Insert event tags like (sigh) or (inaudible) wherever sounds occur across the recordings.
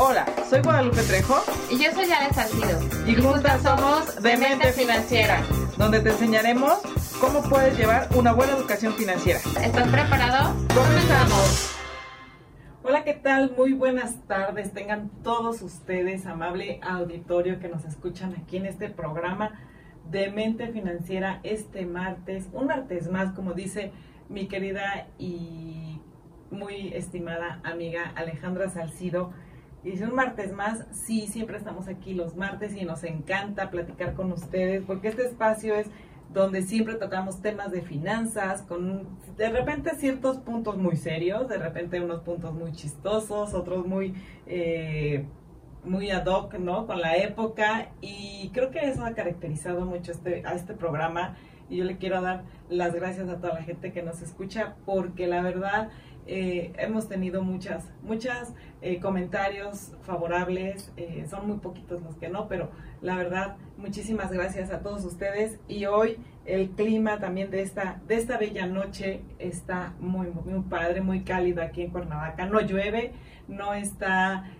Hola, soy Guadalupe Trejo. Y yo soy Ale Salcido. Y, juntas somos Demente Financiera, donde te enseñaremos cómo puedes llevar una buena educación financiera. ¿Estás preparado? ¡Comenzamos! Hola, ¿qué tal? Muy buenas tardes. Tengan todos ustedes, amable auditorio que nos escuchan aquí en este programa de Mente Financiera este martes. Un martes más, como dice mi querida y muy estimada amiga Alejandra Salcido. Y un martes más, sí, siempre estamos aquí los martes y nos encanta platicar con ustedes porque este espacio es donde siempre tocamos temas de finanzas, con de repente ciertos puntos muy serios, de repente unos puntos muy chistosos, otros muy, eh, muy ad hoc, ¿no? Con la época y creo que eso ha caracterizado mucho este, a este programa y yo le quiero dar las gracias a toda la gente que nos escucha porque la verdad eh, hemos tenido muchas, muchas eh, comentarios favorables, eh, son muy poquitos los que no, pero la verdad, muchísimas gracias a todos ustedes y hoy el clima también de esta, de esta bella noche está muy, muy padre, muy cálido aquí en Cuernavaca, no llueve, no está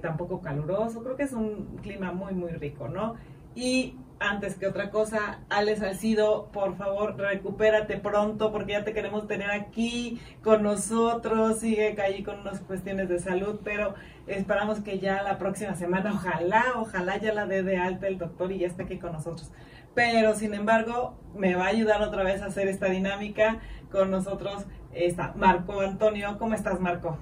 tampoco caluroso, creo que es un clima muy, muy rico, ¿no? Y antes que otra cosa, Alex Salcido, por favor, recupérate pronto porque ya te queremos tener aquí con nosotros. Sigue ahí con unas cuestiones de salud, pero esperamos que ya la próxima semana, ojalá, ojalá ya la dé de alta el doctor y ya esté aquí con nosotros. Pero sin embargo, me va a ayudar otra vez a hacer esta dinámica con nosotros. Está Marco Antonio, ¿cómo estás, Marco?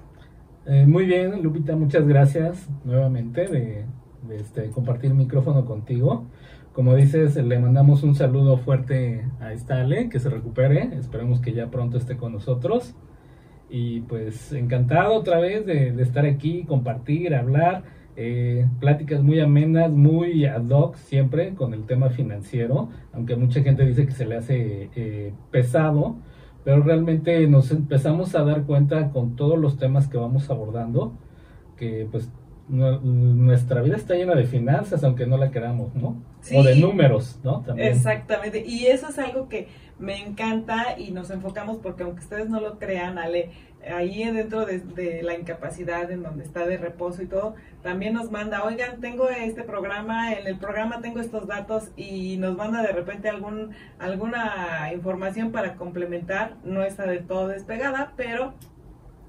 Eh, muy bien, Lupita, muchas gracias nuevamente de, de este, compartir el micrófono contigo. Como dices, le mandamos un saludo fuerte a Estale, que se recupere. Esperemos que ya pronto esté con nosotros. Y pues encantado otra vez de, estar aquí, compartir, hablar. Eh, pláticas muy amenas, muy ad hoc siempre con el tema financiero, aunque mucha gente dice que se le hace eh, pesado, pero realmente nos empezamos a dar cuenta con todos los temas que vamos abordando, que pues nuestra vida está llena de finanzas, aunque no la queramos, ¿no? O de números, ¿no? También. Exactamente. Y eso es algo que me encanta y nos enfocamos porque aunque ustedes no lo crean, Ale, ahí dentro de, la incapacidad en donde está de reposo y todo, también nos manda, oigan, tengo este programa, en el programa tengo estos datos y nos manda de repente algún, alguna información para complementar, no está de todo despegada, pero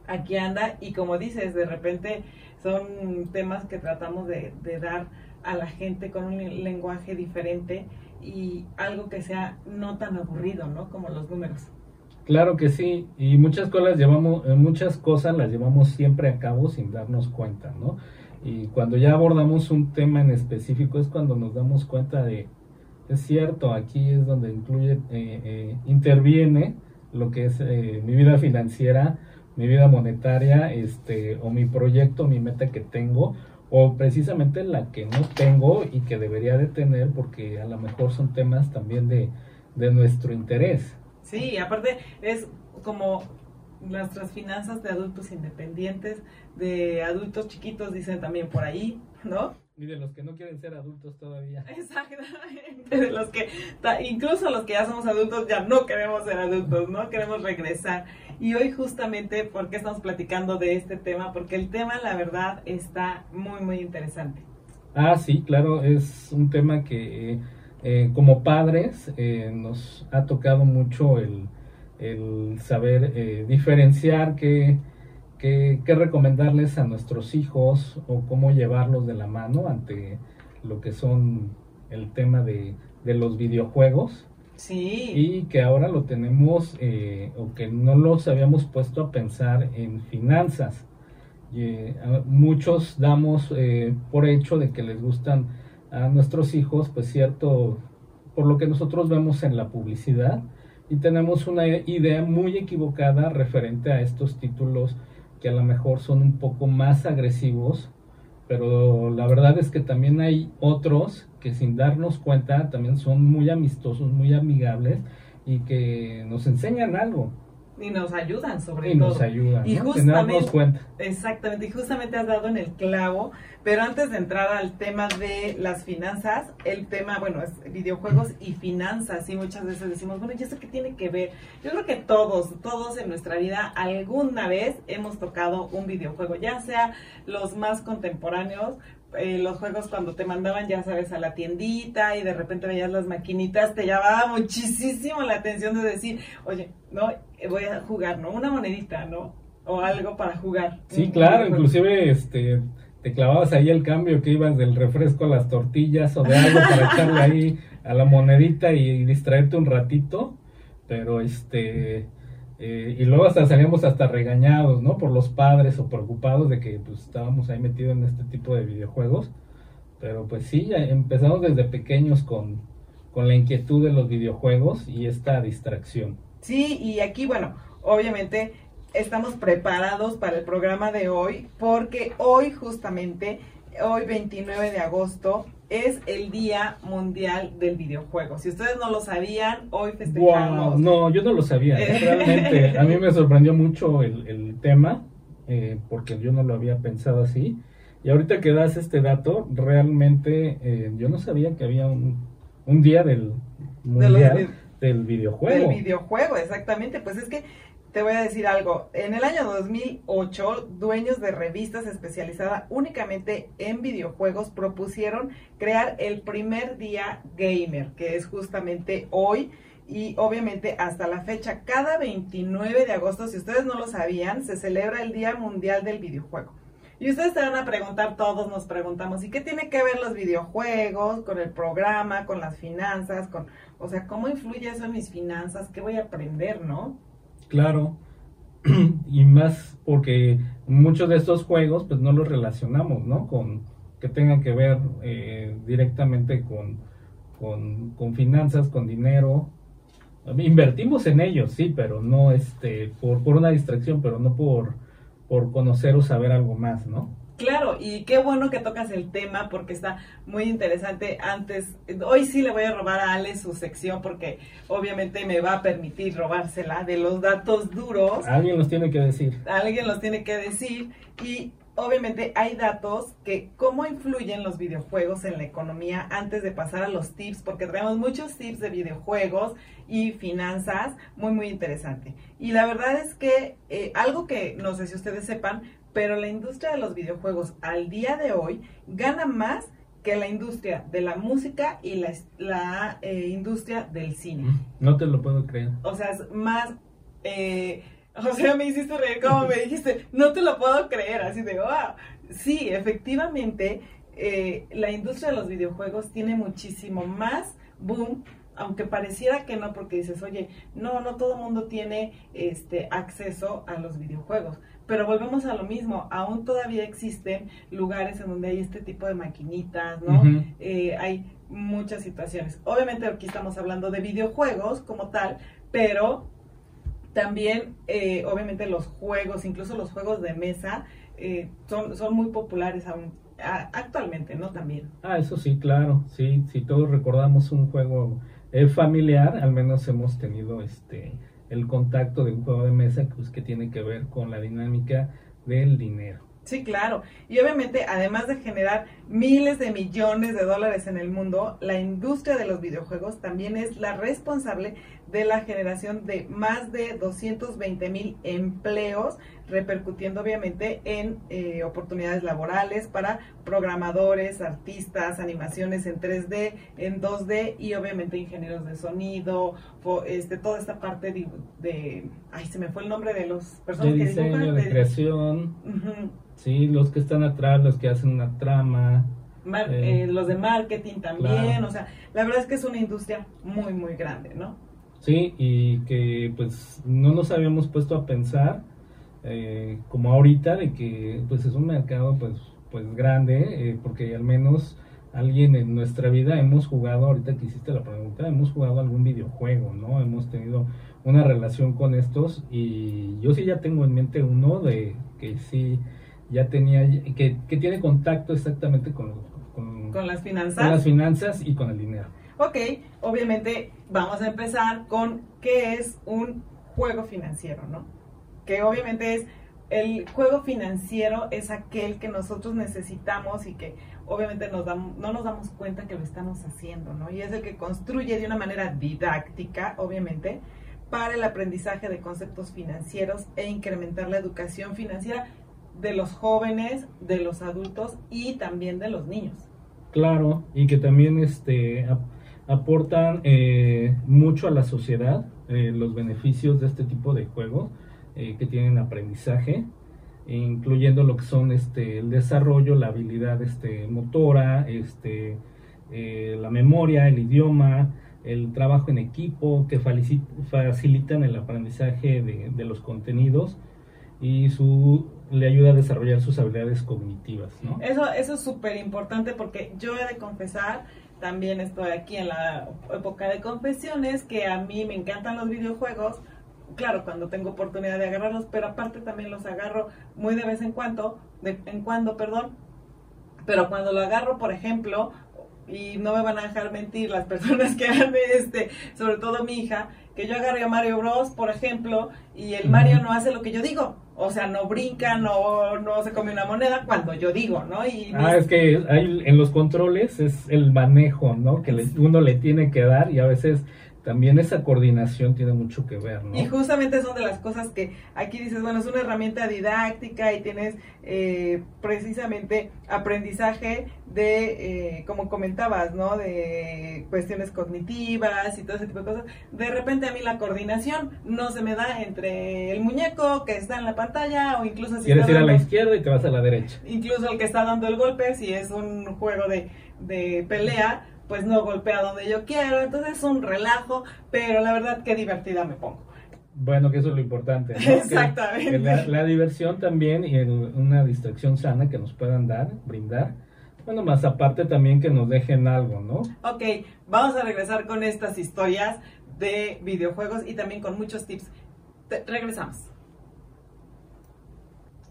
aquí anda y como dices, de repente son temas que tratamos de, dar a la gente con un lenguaje diferente y algo que sea no tan aburrido, ¿no? Como los números. Claro que sí, y muchas cosas llevamos, eh, muchas cosas las llevamos siempre a cabo sin darnos cuenta, ¿no? Y cuando ya abordamos un tema en específico es cuando nos damos cuenta de, es cierto, aquí es donde incluye, eh, eh, interviene lo que es mi vida financiera, mi vida monetaria, este, o mi proyecto, mi meta que tengo, o precisamente la que no tengo y que debería de tener, porque a lo mejor son temas también de, de nuestro interés. Sí, aparte es como nuestras finanzas de adultos independientes, de adultos chiquitos, dicen también por ahí, ¿no? Y de los que no quieren ser adultos todavía. (laughs) Exactamente, de los que, incluso los que ya somos adultos, ya no queremos ser adultos, ¿no? Queremos regresar. Y hoy justamente, ¿por qué estamos platicando de este tema? Porque el tema, la verdad, está muy, muy interesante. Ah, sí, claro, es un tema que eh, como padres eh, nos ha tocado mucho el, el saber eh, diferenciar qué qué, recomendarles a nuestros hijos o cómo llevarlos de la mano ante lo que son el tema de, los videojuegos. Sí. Y que ahora lo tenemos, eh, o que no los habíamos puesto a pensar en finanzas. Eh, muchos damos eh, por hecho de que les gustan a nuestros hijos, pues cierto, por lo que nosotros vemos en la publicidad, y tenemos una idea muy equivocada referente a estos títulos que a lo mejor son un poco más agresivos, pero la verdad es que también hay otros que sin darnos cuenta también son muy amistosos, muy amigables y que nos enseñan algo. Y nos ayudan sobre y todo. nos ayudan, Y ¿no? justamente- cuenta. Exactamente, y justamente has dado en el clavo, pero antes de entrar al tema de las finanzas, el tema, bueno, es videojuegos y finanzas, y muchas veces decimos, bueno, ¿y eso qué tiene que ver? Yo creo que todos, todos en nuestra vida alguna vez hemos tocado un videojuego, ya sea los más contemporáneos, eh, los juegos cuando te mandaban, ya sabes, a la tiendita y de repente veías las maquinitas, te llamaba muchísimo la atención de decir, oye, no, eh, voy a jugar, ¿no? Una monedita, ¿no? O algo para jugar. Sí, claro, inclusive este te clavabas ahí el cambio que ibas del refresco a las tortillas o de algo para echarle ahí a la monedita y distraerte un ratito, pero este eh, y luego hasta salíamos hasta regañados, ¿no? Por los padres o preocupados de que pues estábamos ahí metidos en este tipo de videojuegos, pero pues sí, ya empezamos desde pequeños con, con la inquietud de los videojuegos y esta distracción. Sí, y aquí, bueno, obviamente estamos preparados para el programa de hoy porque hoy justamente, hoy 29 de agosto, es el Día Mundial del Videojuego. Si ustedes no lo sabían, hoy festejamos. Wow, no, yo no lo sabía, (laughs) realmente. A mí me sorprendió mucho el, el tema, eh, porque yo no lo había pensado así. Y ahorita que das este dato, realmente eh, yo no sabía que había un, un día del De los mundial del videojuego. Del videojuego, exactamente. Pues es que te voy a decir algo. En el año 2008, dueños de revistas especializadas únicamente en videojuegos propusieron crear el primer día gamer, que es justamente hoy. Y obviamente hasta la fecha, cada 29 de agosto, si ustedes no lo sabían, se celebra el Día Mundial del Videojuego. Y ustedes se van a preguntar, todos nos preguntamos, ¿y qué tiene que ver los videojuegos con el programa, con las finanzas, con, o sea, cómo influye eso en mis finanzas? ¿Qué voy a aprender, no? Claro. (clears throat) y más porque muchos de estos juegos pues no los relacionamos, ¿no? Con que tengan que ver eh, directamente con, con, con finanzas, con dinero. Invertimos en ellos, sí, pero no este por, por una distracción, pero no por, por conocer o saber algo más, ¿no? Claro, y qué bueno que tocas el tema porque está muy interesante. Antes, hoy sí le voy a robar a Ale su sección porque obviamente me va a permitir robársela de los datos duros. Alguien nos tiene que decir. alguien los tiene que decir y obviamente hay datos que cómo influyen los videojuegos en la economía antes de pasar a los tips, porque traemos muchos tips de videojuegos y finanzas, muy muy interesante. Y la verdad es que eh, algo que no sé si ustedes sepan, pero la industria de los videojuegos al día de hoy gana más que la industria de la música y la, la eh, industria del cine. No te lo puedo creer. O sea, es más... eh, o sea, me hiciste reír como me dijiste, no te lo puedo creer, así de, wow. Sí, efectivamente, eh, la industria de los videojuegos tiene muchísimo más boom, aunque pareciera que no, porque dices, oye, no, no todo el mundo tiene este acceso a los videojuegos. Pero volvemos a lo mismo, aún todavía existen lugares en donde hay este tipo de maquinitas, ¿no? Eh, hay muchas situaciones. Obviamente aquí estamos hablando de videojuegos como tal, pero también, eh, obviamente, los juegos, incluso los juegos de mesa, eh, son, son muy populares aún, a- actualmente, ¿no? También. Ah, eso sí, claro. Sí, si todos recordamos un juego eh, familiar, al menos hemos tenido este el contacto de un juego de mesa pues, que tiene que ver con la dinámica del dinero. Sí, claro. Y obviamente, además de generar miles de millones de dólares en el mundo, la industria de los videojuegos también es la responsable de la generación de más de 220 mil empleos, repercutiendo obviamente en eh, oportunidades laborales para programadores, artistas, animaciones en 3D, en 2D y obviamente ingenieros de sonido, este, toda esta parte de, de- ay, se me fue el nombre de los De personas que diseño, dibujan, de de- creación, sí, los que están atrás, los que hacen una trama. Mar- Eh, eh, los de marketing también, claro. o sea, la verdad es que es una industria muy, muy grande, ¿no? Sí, y que pues no nos habíamos puesto a pensar eh, como ahorita de que pues es un mercado pues pues grande eh, porque al menos alguien en nuestra vida hemos jugado ahorita que hiciste la pregunta hemos jugado algún videojuego no hemos tenido una relación con estos y yo sí ya tengo en mente uno de que sí ya tenía que, que tiene contacto exactamente con, con, Con las con finanzas. las finanzas y con el dinero Ok, obviamente vamos a empezar con qué es un juego financiero, ¿no? Que obviamente es el juego financiero es aquel que nosotros necesitamos y que obviamente no nos damos cuenta que lo estamos haciendo, ¿no? Y es el que construye de una manera didáctica, obviamente, para el aprendizaje de conceptos financieros e incrementar la educación financiera de los jóvenes, de los adultos y también de los niños. Claro, y que también este, aportan eh, mucho a la sociedad eh, los beneficios de este tipo de juegos eh, que tienen aprendizaje, incluyendo lo que son este, el desarrollo, la habilidad este, motora, este, la memoria, el idioma, el trabajo en equipo, que facilitan el aprendizaje de, de los contenidos y su le ayuda a desarrollar sus habilidades cognitivas, ¿no? Eso, eso es súper importante porque yo he de confesar, también estoy aquí en la época de confesiones, que a mí me encantan los videojuegos, claro, cuando tengo oportunidad de agarrarlos, pero aparte también los agarro muy de vez en cuando, de en cuando, perdón, pero cuando lo agarro, por ejemplo, y no me van a dejar mentir las (laughs) personas que han, este, sobre todo mi hija, que yo agarre a Mario Bros, por ejemplo, y el Mario no hace lo que yo digo. O sea, no brinca, no, no se come una moneda cuando yo digo, ¿no? Y ah, es que hay, en los controles es el manejo, ¿no? Que uno le tiene que dar y a veces también esa coordinación tiene mucho que ver, ¿no? Y justamente son de las cosas que aquí dices, bueno, es una herramienta didáctica y tienes eh, precisamente aprendizaje de, eh, como comentabas, ¿no? De cuestiones cognitivas y todo ese tipo de cosas. De repente a mí la coordinación no se me da entre el muñeco que está en la pantalla o incluso si... Quieres ir a la izquierda y te vas a la derecha. Incluso el que está dando el golpe, si es un juego de, de pelea pues no golpea donde yo quiero, entonces es un relajo, pero la verdad que divertida me pongo. Bueno, que eso es lo importante. ¿no? (laughs) Exactamente. la, diversión también y una distracción sana que nos puedan dar, brindar. Bueno, más aparte también que nos dejen algo, ¿no? Ok, vamos a regresar con estas historias de videojuegos y también con muchos tips. regresamos.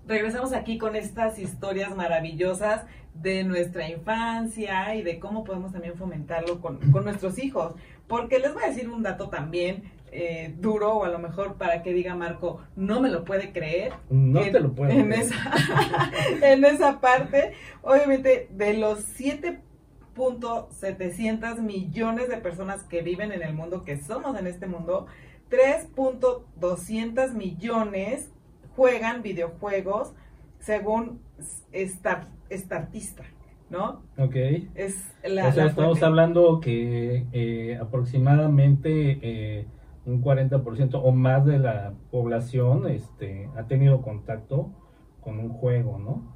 Regresamos aquí con estas historias maravillosas de nuestra infancia y de cómo podemos también fomentarlo con, nuestros hijos. Porque les voy a decir un dato también eh, duro, o a lo mejor para que diga Marco, no me lo puede creer. No te lo puedo en Esa, (laughs) en esa parte, obviamente, de los 7.700 millones de personas que viven en el mundo, que somos en este mundo, 3.200 millones juegan videojuegos según esta artista, ¿no? Ok. Es la, o sea, estamos hablando que eh, aproximadamente eh, un 40% o más de la población este, ha tenido contacto con un juego, ¿no?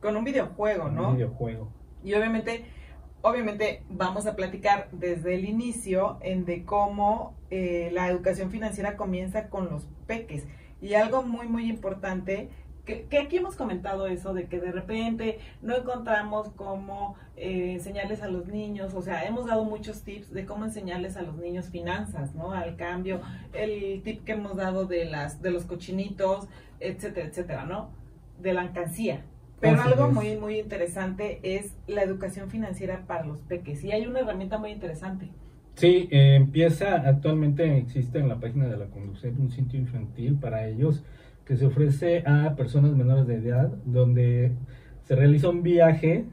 Con un videojuego, ¿no? Un videojuego. Y obviamente, obviamente vamos a platicar desde el inicio en de cómo eh, la educación financiera comienza con los peques. Y algo muy, muy importante que, aquí hemos comentado eso de que de repente no encontramos cómo eh, enseñarles a los niños, o sea, hemos dado muchos tips de cómo enseñarles a los niños finanzas, ¿no? Al cambio, el tip que hemos dado de las de los cochinitos, etcétera, etcétera, ¿no? De la alcancía. Pero algo muy muy interesante es la educación financiera para los peques. Y hay una herramienta muy interesante. Sí, eh, empieza, actualmente existe en la página de la Conducción un sitio infantil para ellos que se ofrece a personas menores de edad, donde se realiza un viaje,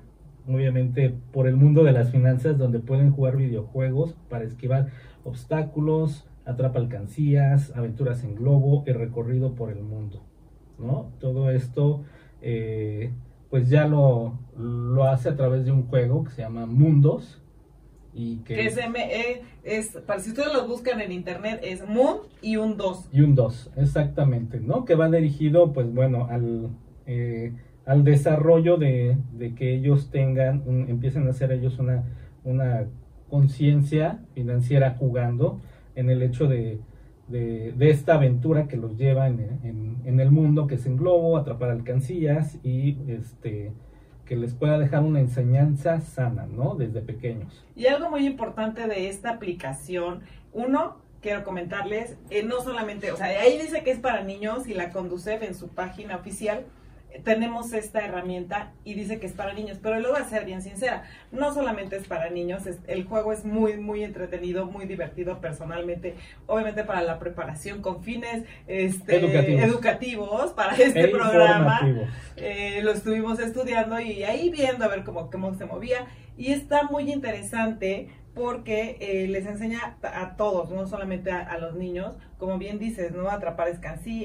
obviamente por el mundo de las finanzas, donde pueden jugar videojuegos para esquivar obstáculos, atrapa alcancías, aventuras en globo y recorrido por el mundo. ¿no? Todo esto, eh, pues ya lo, lo hace a través de un juego que se llama Mundos, y que, es, e, es, para si ustedes lo buscan en internet, es Moon y un 2. Y un 2, exactamente, ¿no? Que va dirigido, pues bueno, al, eh, al desarrollo de, que ellos tengan, empiecen a hacer ellos una, una conciencia financiera jugando en el hecho de, de, esta aventura que los lleva en, en, en, el mundo, que es en globo, atrapar alcancías y este que les pueda dejar una enseñanza sana, ¿no? Desde pequeños. Y algo muy importante de esta aplicación, uno, quiero comentarles, eh, no solamente, o sea, ahí dice que es para niños y la Conducef en su página oficial tenemos esta herramienta y dice que es para niños, pero lo voy a ser bien sincera, no solamente es para niños, el juego es muy, muy entretenido, muy divertido personalmente, obviamente para la preparación con fines este, educativos. para este e programa, eh, lo estuvimos estudiando y ahí viendo a ver cómo, cómo se movía. Y está muy interesante porque eh, les enseña a todos, no solamente a, los niños, como bien dices, ¿no? Atrapar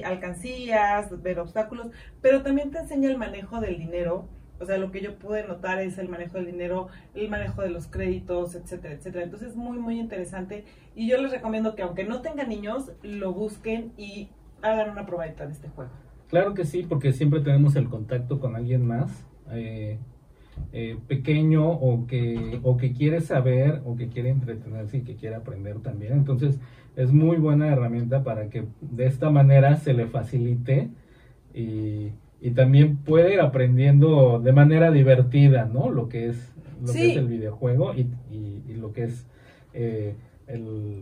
alcancías, ver obstáculos, pero también te enseña el manejo del dinero. O sea, lo que yo pude notar es el manejo del dinero, el manejo de los créditos, etcétera, etcétera. Entonces, es muy, muy interesante. Y yo les recomiendo que aunque no tengan niños, lo busquen y hagan una probadita de este juego. Claro que sí, porque siempre tenemos el contacto con alguien más. Eh, eh, pequeño o que, o que quiere saber o que quiere entretenerse y que quiere aprender también. Entonces es muy buena herramienta para que de esta manera se le facilite y, también puede ir aprendiendo de manera divertida, ¿no? Lo que es, lo que es el videojuego y, lo que es eh,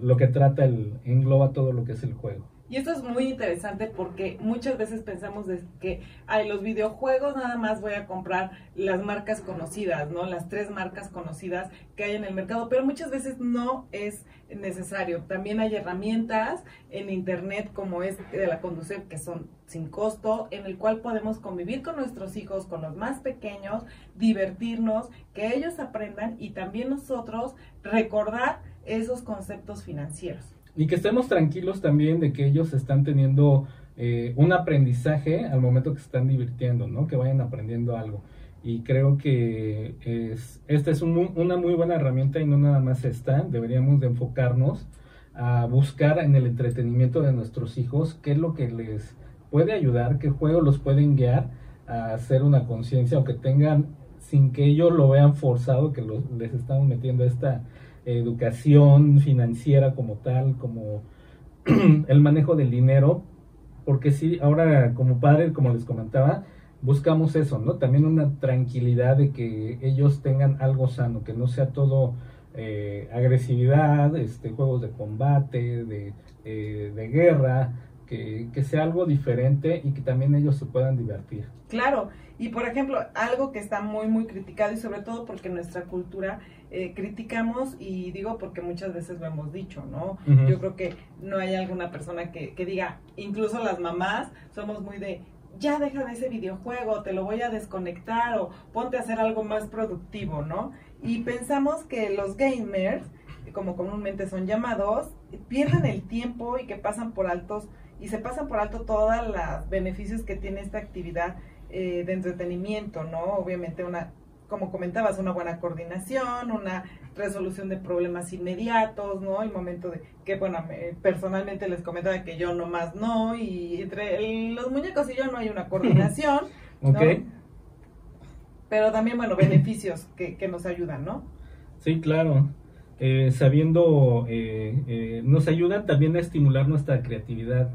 lo que trata el engloba todo lo que es el juego. Y esto es muy interesante porque muchas veces pensamos de que hay los videojuegos nada más voy a comprar las marcas conocidas, ¿no? Las tres marcas conocidas que hay en el mercado, pero muchas veces no es necesario. También hay herramientas en internet como es de la Conducef que son sin costo, en el cual podemos convivir con nuestros hijos, con los más pequeños, divertirnos, que ellos aprendan y también nosotros recordar esos conceptos financieros y que estemos tranquilos también de que ellos están teniendo eh, un aprendizaje al momento que se están divirtiendo, ¿no? Que vayan aprendiendo algo. Y creo que es, esta es una muy buena herramienta y no nada más esta. Deberíamos de enfocarnos a buscar en el entretenimiento de nuestros hijos qué es lo que les puede ayudar, qué juego los pueden guiar a hacer una conciencia o que tengan, sin que ellos lo vean forzado, que los, les estamos metiendo esta educación financiera como tal, como (clears throat) el manejo del dinero, porque sí, ahora como padre, como les comentaba, buscamos eso, ¿no? También una tranquilidad de que ellos tengan algo sano, que no sea todo eh, agresividad, este, juegos de combate, de, eh, de guerra, que, que, sea algo diferente y que también ellos se puedan divertir. Claro, y por ejemplo, algo que está muy, muy criticado y sobre todo porque nuestra cultura eh, criticamos y digo porque muchas veces lo hemos dicho, ¿no? Yo creo que no hay alguna persona que, que diga, incluso las mamás somos muy de, ya deja de ese videojuego, te lo voy a desconectar o ponte a hacer algo más productivo, ¿no? Y pensamos que los gamers, como comúnmente son llamados, pierden el tiempo y que pasan por altos y se pasan por alto todos los beneficios que tiene esta actividad eh, de entretenimiento, ¿no? Obviamente una como comentabas, una buena coordinación, una resolución de problemas inmediatos, ¿no? El momento de que, bueno, personalmente les comentaba que yo nomás no, y entre los muñecos y yo no hay una (laughs) coordinación, ¿no? Pero también, bueno, beneficios que, que nos ayudan, ¿no? Sí, claro. Eh, sabiendo, eh, eh, nos ayudan también a estimular nuestra creatividad.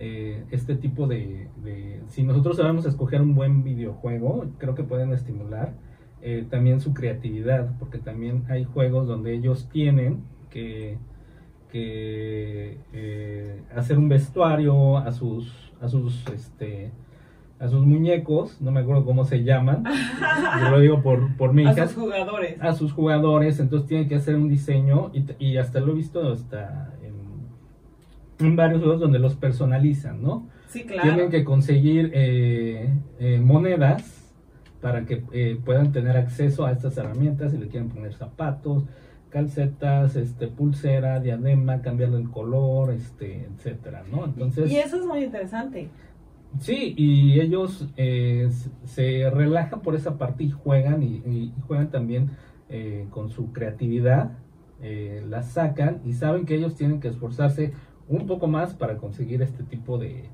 Este tipo de, de, si nosotros sabemos escoger un buen videojuego, creo que pueden estimular eh, también su creatividad, porque también hay juegos donde ellos tienen que, que eh, hacer un vestuario a sus, a sus, este, a sus muñecos, no me acuerdo cómo se llaman, (laughs) yo lo digo por, por mi. A sus jugadores. A sus jugadores, entonces tienen que hacer un diseño y, y hasta lo he visto hasta varios juegos donde los personalizan, ¿no? Sí, claro. Tienen que conseguir eh, monedas para que eh, puedan tener acceso a estas herramientas si le quieren poner zapatos, calcetas, este, pulsera, diadema, cambiarle el color, este, etcétera, ¿no? Entonces. Y eso es muy interesante. Sí, y ellos eh, se relajan por esa parte y juegan y, juegan también eh, con su creatividad, la sacan y saben que ellos tienen que esforzarse un poco más para conseguir este tipo de,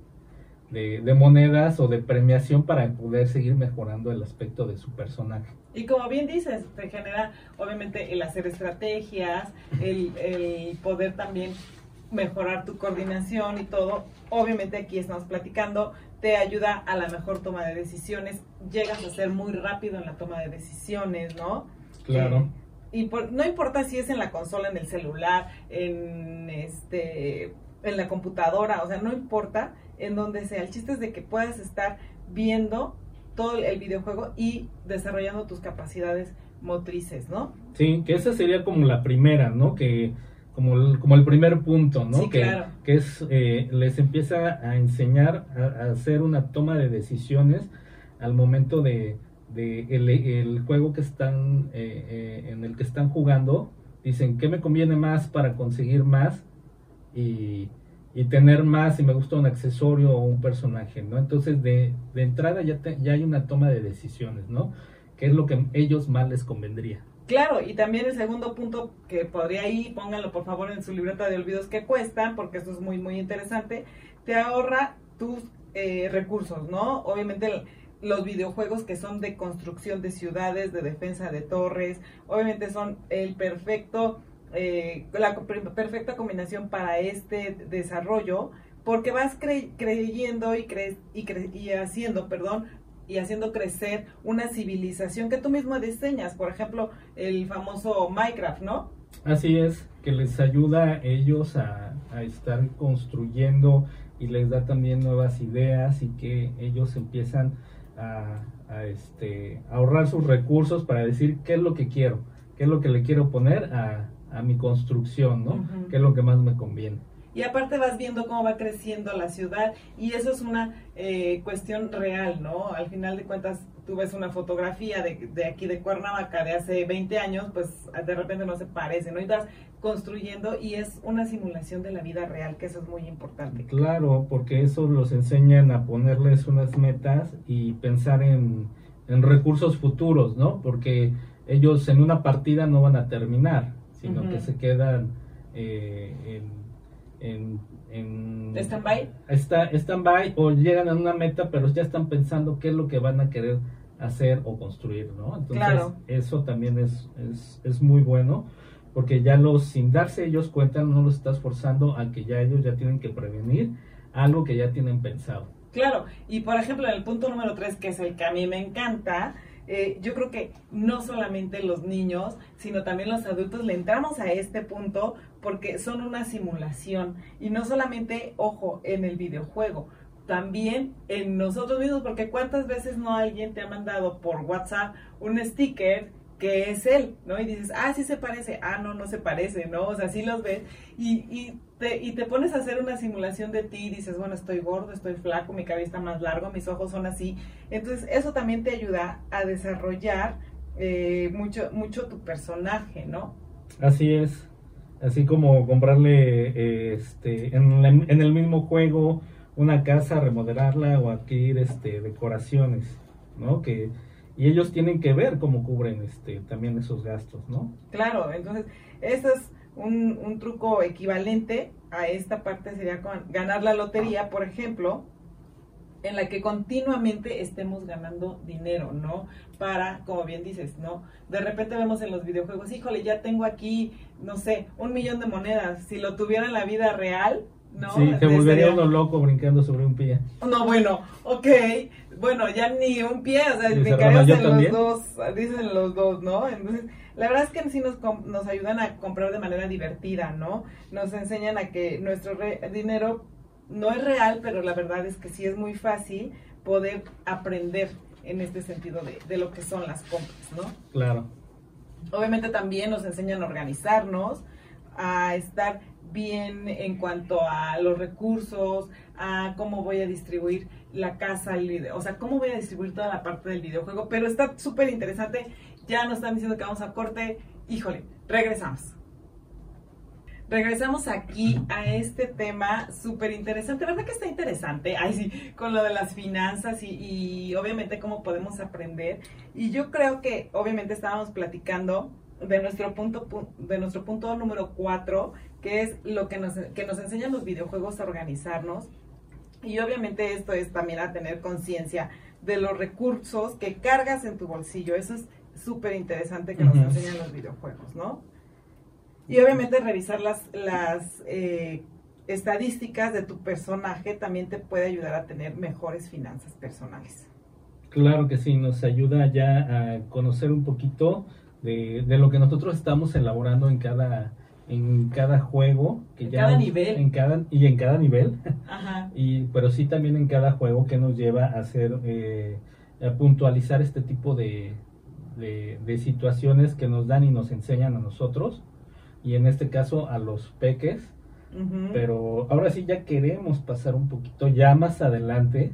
de, monedas o de premiación para poder seguir mejorando el aspecto de su personaje. Y como bien dices, te genera obviamente el hacer estrategias, el, poder también mejorar tu coordinación y todo. Obviamente aquí estamos platicando, te ayuda a la mejor toma de decisiones, llegas a ser muy rápido en la toma de decisiones, ¿no? Claro. y no importa si es en la consola, en el celular, en este en la computadora, o sea, no importa en donde sea. El chiste es de que puedas estar viendo todo el videojuego y desarrollando tus capacidades motrices, ¿no? Sí, que esa sería como la primera, ¿no? Que como el, como el primer punto, ¿no? Sí, que, claro. que es, eh, les empieza a enseñar a, a hacer una toma de decisiones al momento de, de el, el juego que están, eh, eh, en el que están jugando. Dicen, ¿qué me conviene más para conseguir más? Y, y tener más, si me gusta un accesorio o un personaje, ¿no? Entonces, de, de entrada ya, te- ya hay una toma de decisiones, ¿no? ¿Qué es lo que ellos más les convendría? Claro, y también el segundo punto que podría ir, pónganlo por favor en su libreta de olvidos que cuestan, porque esto es muy, muy interesante, te ahorra tus eh, recursos, ¿no? Obviamente los videojuegos que son de construcción de ciudades, de defensa de torres, obviamente son el perfecto, eh, la perfecta combinación para este desarrollo, porque vas cre- creyendo y, cre- y, cre- y haciendo, perdón, y haciendo crecer una civilización que tú mismo diseñas, por ejemplo, el famoso Minecraft, ¿no? Así es, que les ayuda a ellos a, a estar construyendo y les da también nuevas ideas y que ellos empiezan a, a, este, ahorrar sus recursos para decir qué es lo que quiero, qué es lo que le quiero poner a, a mi construcción, ¿no? ¿Qué es lo que más me conviene? Y aparte vas viendo cómo va creciendo la ciudad y eso es una eh, cuestión real, ¿no? Al final de cuentas, tú ves una fotografía de, de aquí de Cuernavaca de hace 20 años, pues de repente no se parece, ¿no? Y vas construyendo y es una simulación de la vida real, que eso es muy importante. Claro, porque eso los enseñan a ponerles unas metas y pensar en, en recursos futuros, ¿no? Porque ellos en una partida no van a terminar, sino que se quedan eh, en, en, en ¿Stand-by? está stand-by o llegan a una meta, pero ya están pensando qué es lo que van a querer hacer o construir, ¿no? Entonces, Claro. eso también es, es, es muy bueno, porque ya los, sin darse ellos cuenta, no los estás forzando a que ya ellos ya tienen que prevenir algo que ya tienen pensado. Claro, y por ejemplo, en el punto número 3, que es el que a mí me encanta, eh, yo creo que no solamente los niños, sino también los adultos le entramos a este punto porque son una simulación. Y no solamente, ojo, en el videojuego, también en nosotros mismos, porque cuántas veces no alguien te ha mandado por WhatsApp un sticker que es él, ¿no? Y dices, ah, sí se parece, ah, no, no se parece, ¿no? O sea, sí los ves y, y, te, y te pones a hacer una simulación de ti y dices, bueno, estoy gordo, estoy flaco, mi cabello está más largo, mis ojos son así. Entonces, eso también te ayuda a desarrollar eh, mucho, mucho tu personaje, ¿no? Así es, así como comprarle este, en, en el mismo juego una casa, remodelarla o adquirir este, decoraciones, ¿no? Que, y ellos tienen que ver cómo cubren este, también esos gastos, ¿no? Claro, entonces, eso es un, un truco equivalente a esta parte, sería con ganar la lotería, por ejemplo, en la que continuamente estemos ganando dinero, ¿no? Para, como bien dices, ¿no? De repente vemos en los videojuegos, híjole, ya tengo aquí, no sé, un millón de monedas. Si lo tuviera en la vida real, ¿no? sí, te volvería uno loco brincando sobre un pie. No, bueno, ok. Bueno, ya ni un pie, o sea, brincarías Rama, ¿yo en los dos, dicen los dos, ¿no? Entonces, la verdad es que sí nos, nos ayudan a comprar de manera divertida, ¿no? Nos enseñan a que nuestro re- dinero no es real, pero la verdad es que sí es muy fácil poder aprender en este sentido de, de lo que son las compras, ¿no? Claro. Obviamente también nos enseñan a organizarnos, a estar bien en cuanto a los recursos, a cómo voy a distribuir la casa, o sea, cómo voy a distribuir toda la parte del videojuego. Pero está súper interesante. Ya nos están diciendo que vamos a corte. Híjole, regresamos. Regresamos aquí a este tema súper interesante. ¿Verdad que está interesante? Ay, sí, con lo de las finanzas y obviamente cómo podemos aprender. Y yo creo que obviamente estábamos platicando de nuestro punto pu- de nuestro punto número 4, que es lo que nos, que nos enseñan los videojuegos a organizarnos. Y obviamente esto es también a tener conciencia de los recursos que cargas en tu bolsillo. Eso es súper interesante que nos enseñan los videojuegos, ¿no? Y obviamente revisar las, las eh, estadísticas de tu personaje también te puede ayudar a tener mejores finanzas personales. Claro que sí, nos ayuda ya a conocer un poquito de, de lo que nosotros estamos elaborando en cada en cada juego que En ya cada nos- nivel. en cada y en cada nivel Ajá. (laughs) y pero sí también en cada juego que nos lleva a hacer eh, eh, puntualizar este tipo de, de, de situaciones que nos dan y nos enseñan a nosotros, y en este caso a los peques. Pero ahora sí ya queremos pasar un poquito ya más adelante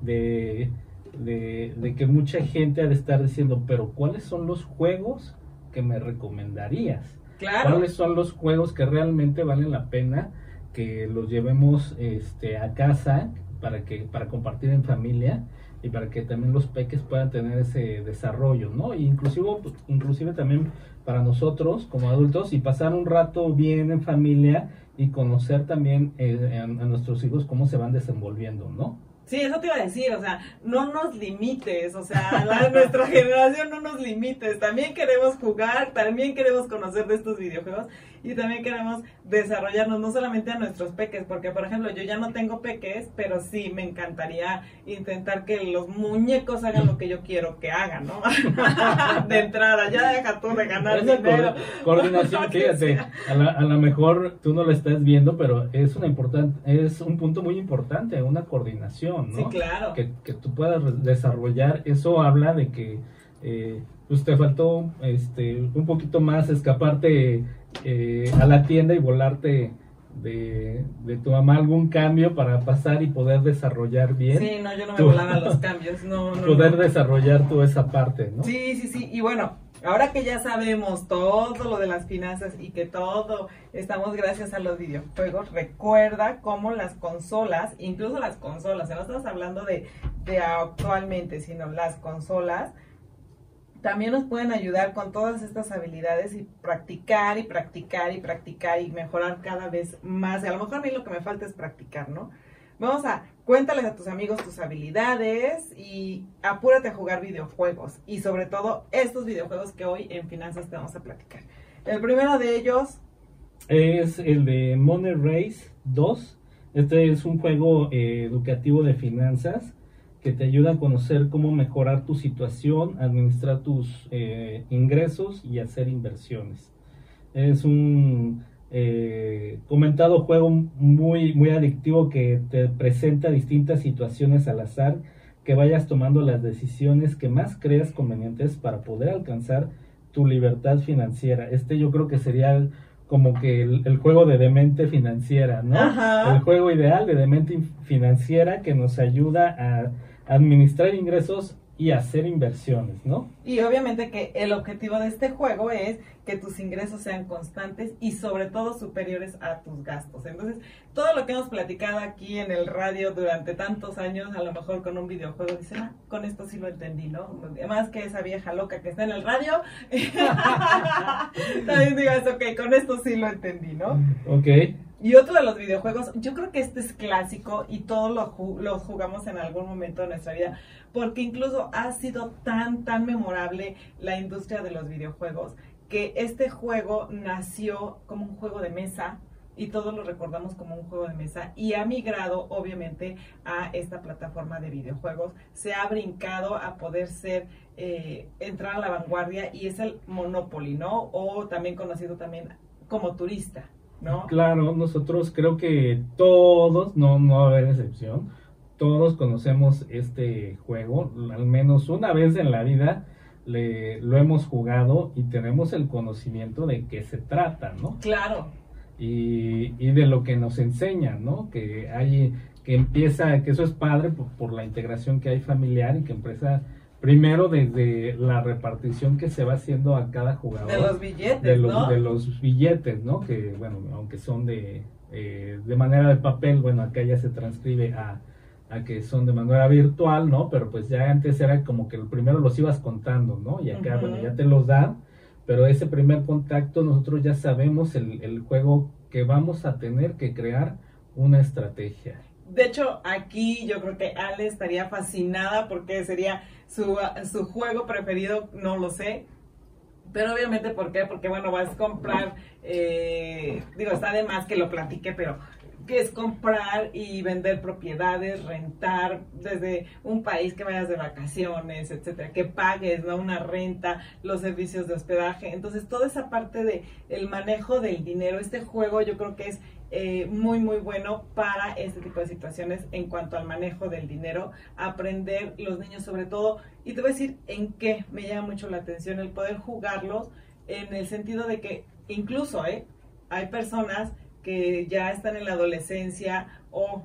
de, de, de que mucha gente ha de estar diciendo, pero ¿cuáles son los juegos que me recomendarías? Claro. ¿Cuáles son los juegos que realmente valen la pena que los llevemos este, a casa para, que, para compartir en familia? y para que también los peques puedan tener ese desarrollo, ¿no? E inclusive, inclusive también para nosotros como adultos y pasar un rato bien en familia y conocer también eh, a, a nuestros hijos cómo se van desenvolviendo, ¿no? Sí, eso te iba a decir, o sea, no nos limites, o sea, la- (laughs) nuestra generación no nos limites, también queremos jugar, también queremos conocer de estos videojuegos y también queremos desarrollarnos no solamente a nuestros peques, porque por ejemplo yo ya no tengo peques, pero sí me encantaría intentar que los muñecos hagan lo que yo quiero que hagan, ¿no? (laughs) de entrada, ya deja tú de ganar Esa dinero. co- coordinación, (laughs) fíjate, a la- a lo mejor tú no lo estás viendo, pero es una importante, es un punto muy importante, una coordinación, ¿no? Sí, claro. que, que tú puedas desarrollar, eso habla de que eh, pues te faltó este un poquito más escaparte eh, a la tienda y volarte de, de tu mamá algún cambio para pasar y poder desarrollar bien, Sí, no, yo no me Tú- volaba los (laughs) cambios, no, no. poder no. desarrollar toda esa parte, ¿no? Sí, sí, sí. Y bueno, ahora que ya sabemos todo lo de las finanzas y que todo estamos gracias a los videojuegos, recuerda cómo las consolas, incluso las consolas, no estamos hablando de, de actualmente, sino las consolas, también nos pueden ayudar con todas estas habilidades y practicar y practicar y practicar y mejorar cada vez más. Y a lo mejor a mí lo que me falta es practicar, ¿no? Vamos a cuéntales a tus amigos tus habilidades y apúrate a jugar videojuegos y sobre todo estos videojuegos que hoy en finanzas te vamos a platicar. El primero de ellos, Es el de Money Race 2. Este es un juego eh, educativo de finanzas que te ayuda a conocer cómo mejorar tu situación, administrar tus eh, ingresos y hacer inversiones. Es un eh, comentado juego muy, muy adictivo que te presenta distintas situaciones al azar, que vayas tomando las decisiones que más creas convenientes para poder alcanzar tu libertad financiera. Este yo creo que sería el- como que el, el juego de demente financiera, ¿no? Ajá. El juego ideal de demente in- financiera que nos ayuda a administrar ingresos y hacer inversiones, ¿no? y obviamente que el objetivo de este juego es que tus ingresos sean constantes y sobre todo superiores a tus gastos. Entonces, todo lo que hemos platicado aquí en el radio durante tantos años, a lo mejor con un videojuego, dicen, ah, con esto sí lo entendí, ¿no? Más que esa vieja loca que está en el radio, (laughs) (laughs) también digas, ok, con esto sí lo entendí, ¿no? Ok. Y otro de los videojuegos, yo creo que este es clásico y todos lo ju- los jugamos en algún momento de nuestra vida, porque incluso ha sido tan, tan memorable la industria de los videojuegos, que este juego nació como un juego de mesa y todos lo recordamos como un juego de mesa y ha migrado obviamente a esta plataforma de videojuegos, se ha brincado a poder ser, eh, entrar a la vanguardia y es el Monopoly, ¿no? O también conocido también como turista, ¿no? Claro, nosotros creo que todos, no, no va a haber excepción, todos conocemos este juego, al menos una vez en la vida le, lo hemos jugado y tenemos el conocimiento de qué se trata, ¿no? Claro. y, y de lo que nos enseña, ¿no? Que hay, que empieza, que eso es padre por, por la integración que hay familiar y que empieza primero desde la repartición que se va haciendo a cada jugador De los billetes, de los, ¿no? de los billetes, ¿no? Que, bueno, aunque son de, eh, de manera de papel, bueno, acá ya se transcribe a, a que son de manera virtual, ¿no? Pero pues ya antes era como que primero los ibas contando, ¿no? Y acá, Ujú. bueno, ya te los dan, pero ese primer contacto nosotros ya sabemos el, el juego que vamos a tener que crear una estrategia. De hecho, aquí yo creo que Ale estaría fascinada porque sería su, su juego preferido, no lo sé. Pero obviamente, ¿por qué? Porque, bueno, vas a comprar, eh, digo, está de más que lo platique, pero que es comprar y vender propiedades, rentar desde un país que vayas de vacaciones, etcétera, que pagues, ¿no? Una renta, los servicios de hospedaje. Entonces, toda esa parte de el manejo del dinero, este juego yo creo que es eh, muy, muy bueno para este tipo de situaciones en cuanto al manejo del dinero, aprender los niños sobre todo. Y te voy a decir en qué me llama mucho la atención el poder jugarlos en el sentido de que incluso ¿eh? hay personas que ya están en la adolescencia o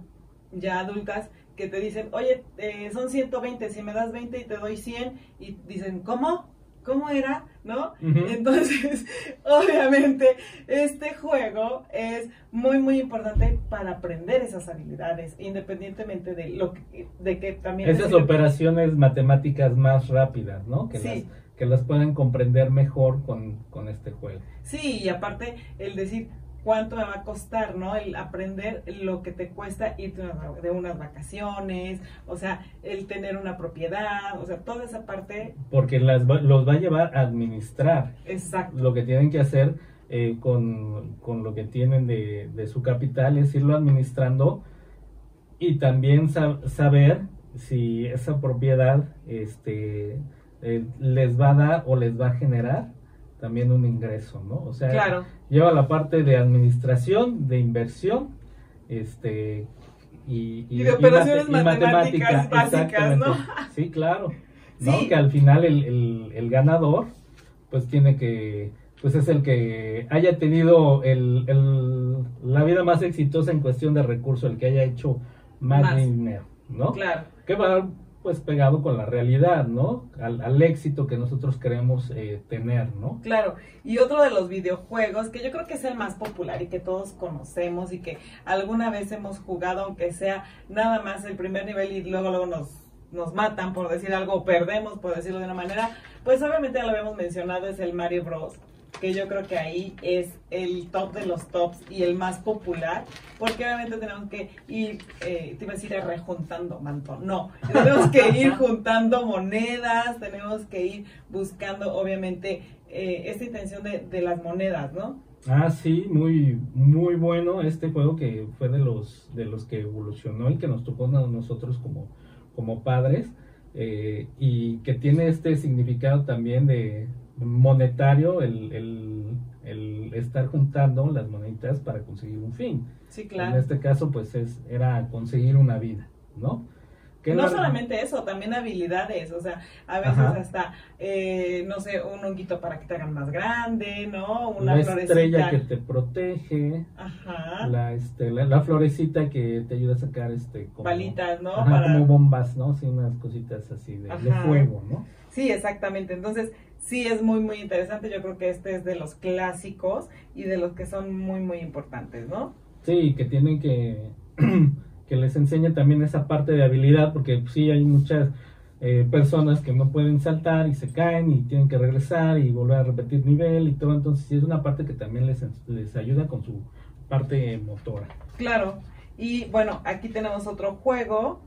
ya adultas que te dicen, oye, eh, son 120, si me das 20 y te doy 100, y dicen, ¿cómo? ¿Cómo era? ¿No? Entonces, (laughs) obviamente, este juego es muy, muy importante para aprender esas habilidades, independientemente de lo que, de que también... Esas operaciones matemáticas más rápidas, ¿no? Que, las, que las pueden comprender mejor con, con este juego. Sí, y aparte el decir, cuánto me va a costar, ¿no? El aprender lo que te cuesta irte de unas vacaciones, o sea, el tener una propiedad, o sea, toda esa parte. Porque las los va a llevar a administrar. Exacto. Lo que tienen que hacer eh, con, lo que tienen de, de, su capital es irlo administrando y también saber si esa propiedad este, eh, les va a dar o les va a generar también un ingreso, ¿no? O sea, lleva la parte de administración, de inversión, este y, y, de operaciones matemáticas, básicas, ¿no? Sí, claro. ¿no? Que al final el, el, ganador, pues tiene que, pues es el que haya tenido el, el, la vida más exitosa en cuestión de recursos, el que haya hecho más, dinero, ¿no? Claro. Que va pues pegado con la realidad, ¿no? Al, éxito que nosotros queremos eh, tener, ¿no? Claro, y otro de los videojuegos que yo creo que es el más popular y que todos conocemos y que alguna vez hemos jugado, aunque sea nada más el primer nivel y luego luego nos, nos matan por decir algo, o perdemos por decirlo de una manera, pues obviamente ya lo habíamos mencionado, es el Mario Bros que yo creo que ahí es el top de los tops y el más popular, porque obviamente tenemos que ir, eh, te iba a decir, rejuntando, manto, no, (laughs) tenemos que ir juntando monedas, tenemos que ir buscando, obviamente, eh, esta intención de, de las monedas, ¿no? Ah, sí, muy, muy bueno este juego que fue de los, de los que evolucionó y que nos tocó a nosotros como, como padres. Eh, y que tiene este significado también de, monetario el, el, estar juntando las moneditas para conseguir un fin. Sí, claro. En este caso, pues es, era conseguir una vida, ¿no? no solamente eso, también habilidades, o sea, a veces hasta, eh, no sé, un honguito para que te hagan más grande, ¿no? Una la estrella que te protege, Ajá. La, este, la, florecita que te ayuda a sacar, este, como, balitas, ¿no? como bombas, ¿no? Sí, unas cositas así de, de fuego, ¿no? Sí, exactamente, entonces sí es muy, muy interesante. Yo creo que este es de los clásicos y de los que son muy, muy importantes, ¿no? Sí, que tienen que, (clears throat) que les enseñe también esa parte de habilidad, porque sí hay muchas eh, personas que no pueden saltar y se caen y tienen que regresar y volver a repetir nivel y todo. Entonces sí es una parte que también les, les ayuda con su parte motora. Claro. Y bueno, aquí tenemos otro juego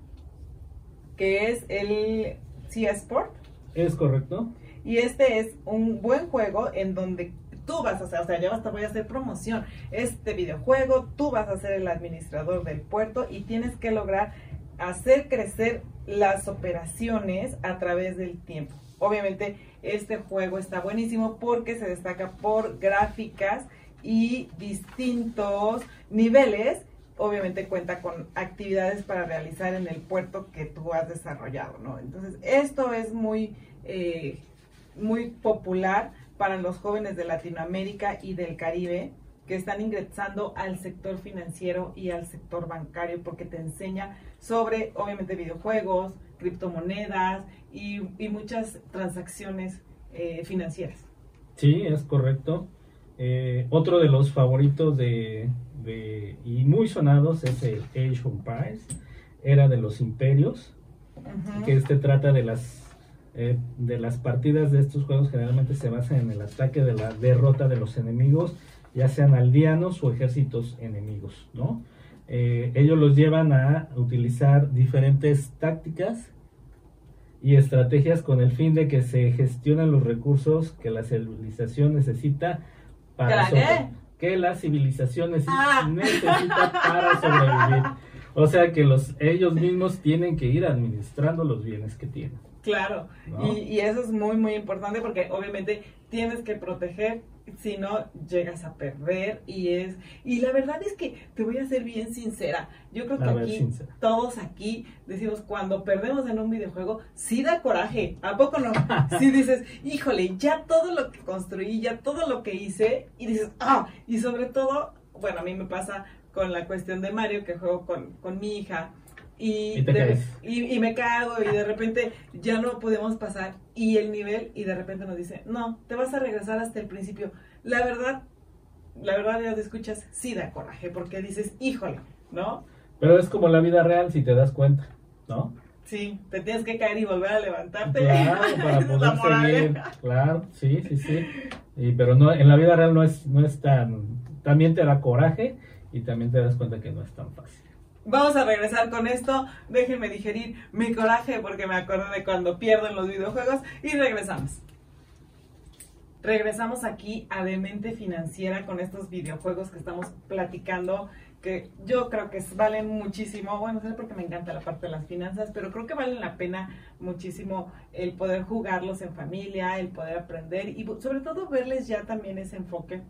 que es el CS Sport. Es correcto. Y este es un buen juego en donde tú vas a hacer, o sea, ya basta, voy a hacer promoción. Este videojuego, tú vas a ser el administrador del puerto y tienes que lograr hacer crecer las operaciones a través del tiempo. Obviamente, este juego está buenísimo porque se destaca por gráficas y distintos niveles. Obviamente cuenta con actividades para realizar en el puerto que tú has desarrollado, ¿no? Entonces, esto es muy eh, muy popular para los jóvenes de Latinoamérica y del Caribe que están ingresando al sector financiero y al sector bancario porque te enseña sobre, obviamente, videojuegos, criptomonedas y, muchas transacciones eh, financieras. Sí, es correcto. Eh, otro de los favoritos de, y muy sonados es el Age of Empires, era de los imperios, que este trata de las eh, de las partidas de estos juegos generalmente se basan en el ataque de la derrota de los enemigos, ya sean aldeanos o ejércitos enemigos, ¿no? Eh, ellos los llevan a utilizar diferentes tácticas y estrategias con el fin de que se gestionen los recursos que la civilización necesita para que la civilización ah. necesita para sobrevivir. O sea que los ellos mismos tienen que ir administrando los bienes que tienen. Claro, ¿No? y, y eso es muy, muy importante porque obviamente tienes que proteger, si no llegas a perder y es... Y la verdad es que te voy a ser bien sincera, yo creo que aquí, sincera. todos aquí decimos, cuando perdemos en un videojuego, sí da coraje, ¿a poco no? (laughs) Sí dices, híjole, ya todo lo que construí, ya todo lo que hice, y dices, ah, y sobre todo, bueno, a mí me pasa con la cuestión de Mario, que juego con, con mi hija, y, Y te de- caes. y, y me cago y de repente ya no podemos pasar y el nivel y de repente nos dice, no, te vas a regresar hasta el principio. La verdad, la verdad ya te escuchas, sí da coraje porque dices, híjole, ¿no? Pero es como la vida real si te das cuenta, ¿no? Sí, te tienes que caer y volver a levantarte. Claro, (laughs) para poder seguir. Claro, sí, sí, sí. Y, pero no, en la vida real no es, no es tan. También te da coraje y también te das cuenta que no es tan fácil. Vamos a regresar con esto. Déjenme digerir mi coraje porque me acuerdo de cuando pierdo en los videojuegos y regresamos. Regresamos aquí a Demente Financiera con estos videojuegos que estamos platicando que yo creo que valen muchísimo, bueno, sé porque me encanta la parte de las finanzas, pero creo que valen la pena muchísimo el poder jugarlos en familia, el poder aprender y sobre todo verles ya también ese enfoque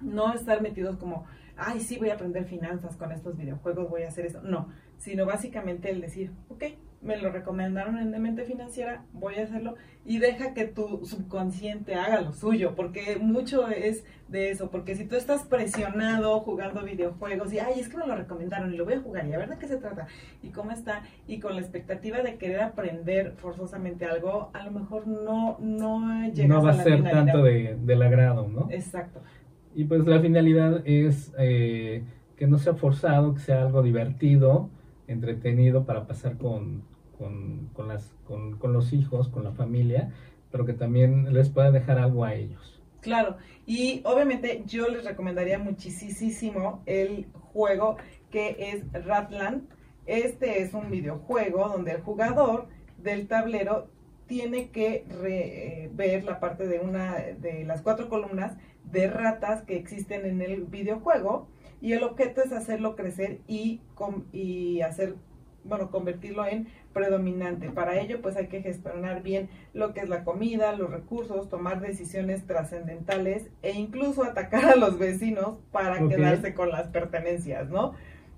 no estar metidos como, ay, sí, voy a aprender finanzas con estos videojuegos, voy a hacer eso. No, sino básicamente el decir, ok, me lo recomendaron en Demente Financiera, voy a hacerlo y deja que tu subconsciente haga lo suyo, porque mucho es de eso, porque si tú estás presionado jugando videojuegos y, ay, es que me lo recomendaron y lo voy a jugar y a ver de qué se trata y cómo está, y con la expectativa de querer aprender forzosamente algo, a lo mejor no, no llegas No va a la ser finalidad. tanto de, del agrado, ¿no? Exacto. Y pues la finalidad es eh, que no sea forzado, que sea algo divertido, entretenido para pasar con, con, con las, con, con los hijos, con la familia, pero que también les pueda dejar algo a ellos. Claro, y obviamente yo les recomendaría muchísimo el juego que es Ratland. Este es un videojuego donde el jugador del tablero tiene que re- eh, ver la parte de una de las cuatro columnas de ratas que existen en el videojuego y el objeto es hacerlo crecer y, com- y hacer, bueno, convertirlo en predominante. Para ello, pues hay que gestionar bien lo que es la comida, los recursos, tomar decisiones trascendentales e incluso atacar a los vecinos para quedarse con las pertenencias, ¿no?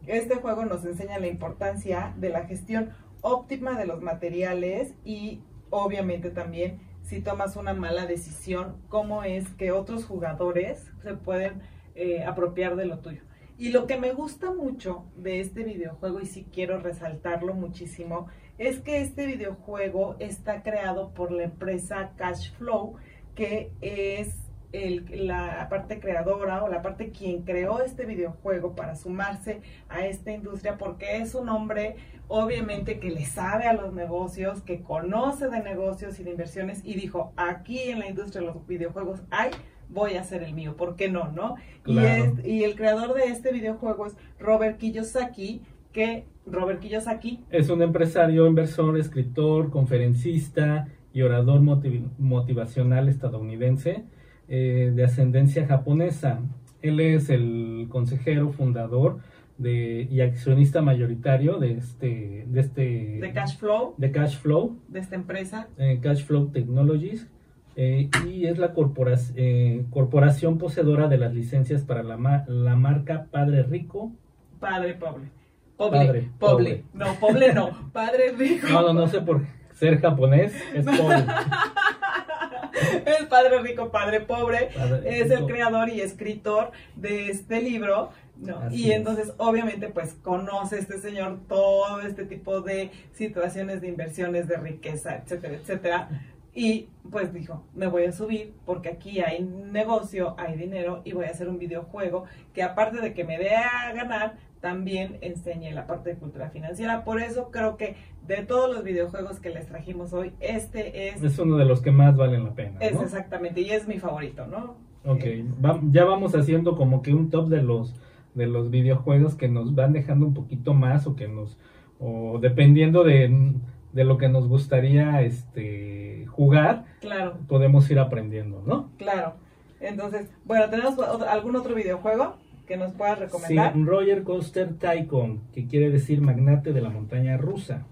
Este juego nos enseña la importancia de la gestión óptima de los materiales y obviamente también si tomas una mala decisión, cómo es que otros jugadores se pueden eh, apropiar de lo tuyo. Y lo que me gusta mucho de este videojuego, y sí quiero resaltarlo muchísimo, es que este videojuego está creado por la empresa Cashflow, que es el- la parte creadora o la parte quien creó este videojuego para sumarse a esta industria, porque es un hombre obviamente que le sabe a los negocios, que conoce de negocios y de inversiones y dijo, aquí en la industria de los videojuegos hay, voy a hacer el mío, ¿por qué no? no? Y, es- y el creador de este videojuego es Robert Kiyosaki, que Robert Kiyosaki Es un empresario, inversor, escritor, conferencista y orador motiv- motivacional estadounidense eh, de ascendencia japonesa. Él es el consejero fundador de, y accionista mayoritario de este de este de Cashflow, de Cashflow, de esta empresa, eh, Cashflow Technologies, eh, y es la corpora- eh, corporación poseedora de las licencias para la, ma- la marca Padre Rico. padre pobre. Pobre, Padre, pobre. pobre. No, pobre no, padre rico. No, no, no sé por ser japonés, es pobre. (laughs) (laughs) es padre rico, padre pobre. Padre es el creador y escritor de este libro, ¿no? Así y es. entonces, obviamente, pues conoce este señor todo este tipo de situaciones de inversiones, de riqueza, etcétera, etcétera. Y pues dijo, me voy a subir porque aquí hay negocio, hay dinero y voy a hacer un videojuego que aparte de que me dé a ganar, también enseñe la parte de cultura financiera. Por eso creo que de todos los videojuegos que les trajimos hoy, este es, Es uno de los que más valen la pena. es ¿no? exactamente, y es mi favorito, ¿no? Ok, Eh, va- ya vamos haciendo como que un top de los de los videojuegos que nos van dejando un poquito más o que nos o dependiendo de, de lo que nos gustaría este jugar claro. podemos ir aprendiendo, ¿no? Claro. Entonces, bueno, ¿tenemos algún otro videojuego que nos puedas Sí, recomendar? Roger Coaster Tycoon, que quiere decir magnate de la montaña rusa.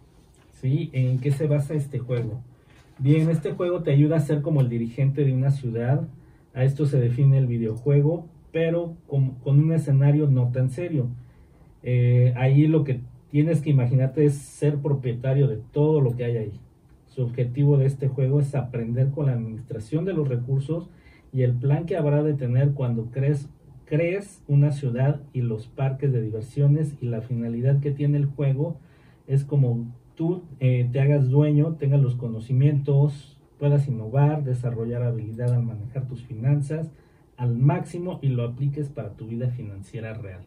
¿sí? ¿En qué se basa este juego? Bien, este juego te ayuda a ser como el dirigente de una ciudad. A esto se define el videojuego, pero con, con un escenario no tan serio. Eh, ahí lo que tienes que imaginarte es ser propietario de todo lo que hay ahí. Su objetivo de este juego es aprender con la administración de los recursos y el plan que habrá de tener cuando crees, crees una ciudad y los parques de diversiones y la finalidad que tiene el juego es como tú eh, te hagas dueño, tengas los conocimientos, puedas innovar, desarrollar habilidad al manejar tus finanzas al máximo y lo apliques para tu vida financiera real.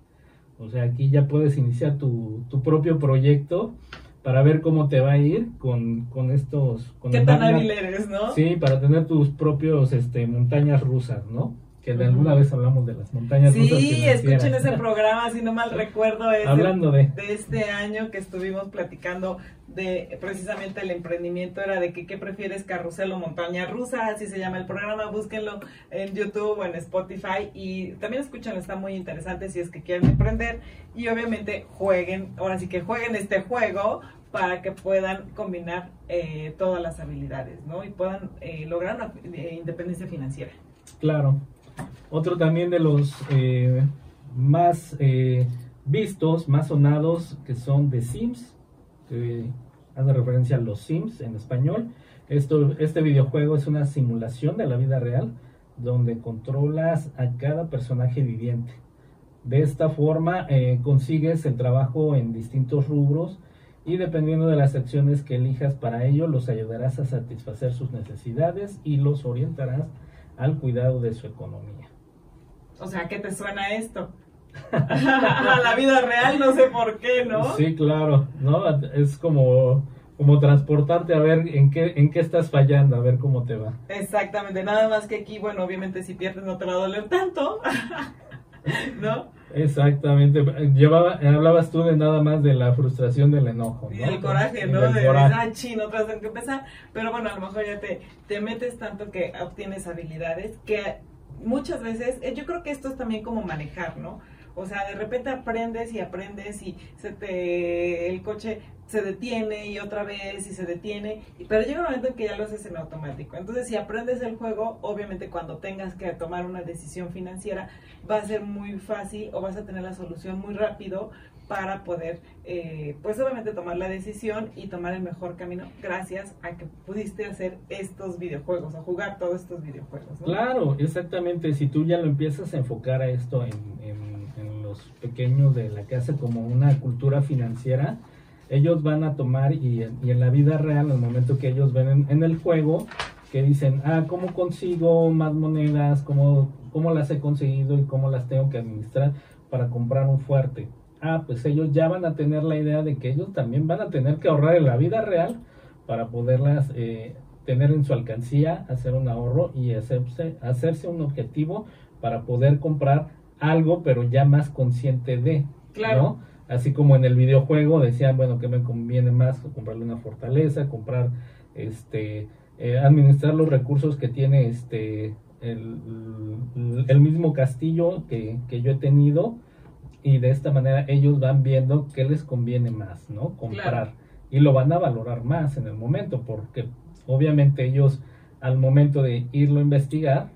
O sea, aquí ya puedes iniciar tu, tu propio proyecto para ver cómo te va a ir con, con estos... Con ¿Qué tan hábil eres, no? Sí, para tener tus propios este, montañas rusas, ¿no? Que de alguna vez hablamos de las montañas sí, rusas. Sí, escuchen ese (laughs) programa, si no mal recuerdo, es Hablando de... de este año que estuvimos platicando de precisamente el emprendimiento, era de que qué prefieres, carrusel o montaña rusa, así se llama el programa, búsquenlo en YouTube o en Spotify y también escúchenlo, está muy interesante si es que quieren emprender y obviamente jueguen, ahora sí que jueguen este juego para que puedan combinar eh, todas las habilidades, ¿no? Y puedan eh, lograr una eh, independencia financiera. Claro. Otro también de los eh, más eh, vistos, más sonados, que son The Sims, que hace referencia a los Sims en español. Esto, este videojuego es una simulación de la vida real donde controlas a cada personaje viviente. De esta forma eh, consigues el trabajo en distintos rubros y dependiendo de las acciones que elijas para ello, los ayudarás a satisfacer sus necesidades y los orientarás al cuidado de su economía. O sea, ¿qué te suena esto? (laughs) a la vida real, no sé por qué, ¿no? Sí, claro, ¿no? Es como, como transportarte a ver en qué, en qué estás fallando, a ver cómo te va. Exactamente, nada más que aquí, bueno, obviamente si pierdes no te va a doler tanto, (laughs) (laughs) ¿no? Exactamente, Llevaba, hablabas tú de nada más de la frustración del enojo. ¿no? Y el coraje, ¿no? de coraje. ah, chino, otra vez que empezar, pero bueno, a lo mejor ya te, te metes tanto que obtienes habilidades que muchas veces, eh, yo creo que esto es también como manejar, ¿no? O sea, de repente aprendes y aprendes y se te, el coche se detiene y otra vez y se detiene, pero llega un momento en que ya lo haces en automático. Entonces, si aprendes el juego, obviamente cuando tengas que tomar una decisión financiera, va a ser muy fácil o vas a tener la solución muy rápido para poder, eh, pues obviamente tomar la decisión y tomar el mejor camino gracias a que pudiste hacer estos videojuegos o jugar todos estos videojuegos. Claro, exactamente. Si tú ya lo empiezas a enfocar a esto en, en los pequeños de la casa como una cultura financiera, ellos van a tomar y, y, en la vida real, en el momento que ellos ven en, en, el juego, que dicen, ah, ¿cómo consigo más monedas? ¿Cómo, ¿Cómo las he conseguido y cómo las tengo que administrar para comprar un fuerte? Ah, pues ellos ya van a tener la idea de que ellos también van a tener que ahorrar en la vida real para poderlas eh, tener en su alcancía, hacer un ahorro y hacerse, hacerse un objetivo para poder comprar algo, pero ya más consciente de, claro. ¿no? así como en el videojuego decían, bueno, que me conviene más comprarle una fortaleza, comprar, este, eh, administrar los recursos que tiene este, el, el mismo castillo que, que, yo he tenido y de esta manera ellos van viendo qué les conviene más, ¿no? Comprar Claro. y lo van a valorar más en el momento porque obviamente ellos al momento de irlo a investigar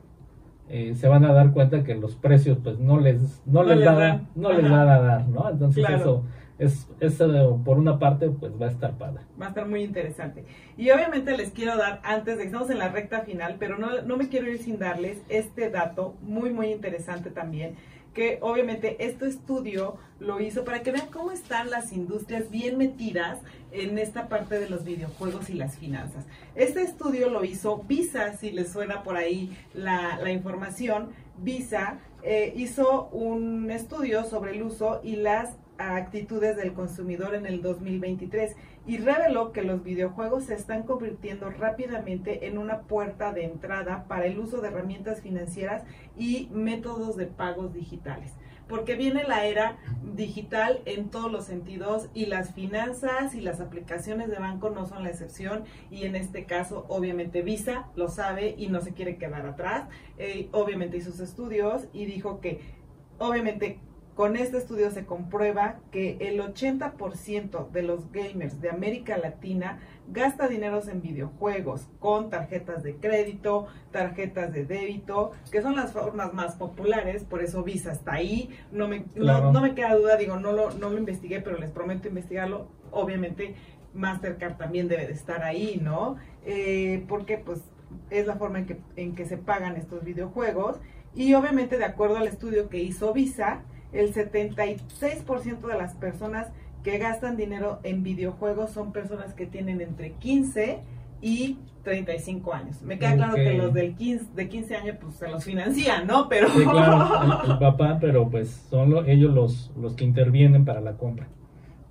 eh, se van a dar cuenta que los precios pues no les no, No les, dan. no les van a dar no entonces Claro. eso es eso por una parte pues va a estar padre Va a estar muy interesante. Y obviamente les quiero dar, antes de que estamos en la recta final, pero no, no me quiero ir sin darles este dato muy, muy interesante también, que obviamente este estudio lo hizo para que vean cómo están las industrias bien metidas en esta parte de los videojuegos y las finanzas. Este estudio lo hizo Visa, si les suena por ahí la, información. Visa eh, hizo un estudio sobre el uso y las actitudes del consumidor en el 2023 y reveló que los videojuegos se están convirtiendo rápidamente en una puerta de entrada para el uso de herramientas financieras y métodos de pagos digitales. Porque viene la era digital en todos los sentidos y las finanzas y las aplicaciones de banco no son la excepción y en este caso obviamente Visa lo sabe y no se quiere quedar atrás. Eh, obviamente hizo sus estudios y dijo que obviamente con este estudio se comprueba que el 80% de los gamers de América Latina gasta dineros en videojuegos con tarjetas de crédito, tarjetas de débito, que son las formas más populares, por eso Visa está ahí. No me, Claro. no, no me queda duda, digo, no lo, no lo investigué, pero les prometo investigarlo. Obviamente Mastercard también debe de estar ahí, ¿no? Eh, porque pues es la forma en que, en que se pagan estos videojuegos. Y obviamente de acuerdo al estudio que hizo Visa, el 76% de las personas que gastan dinero en videojuegos son personas que tienen entre 15 y 35 años. Me queda claro que los del 15, de 15 años pues se los financian, ¿no? Pero Sí, claro, el, (laughs) el papá, pero pues son lo- ellos los, los que intervienen para la compra.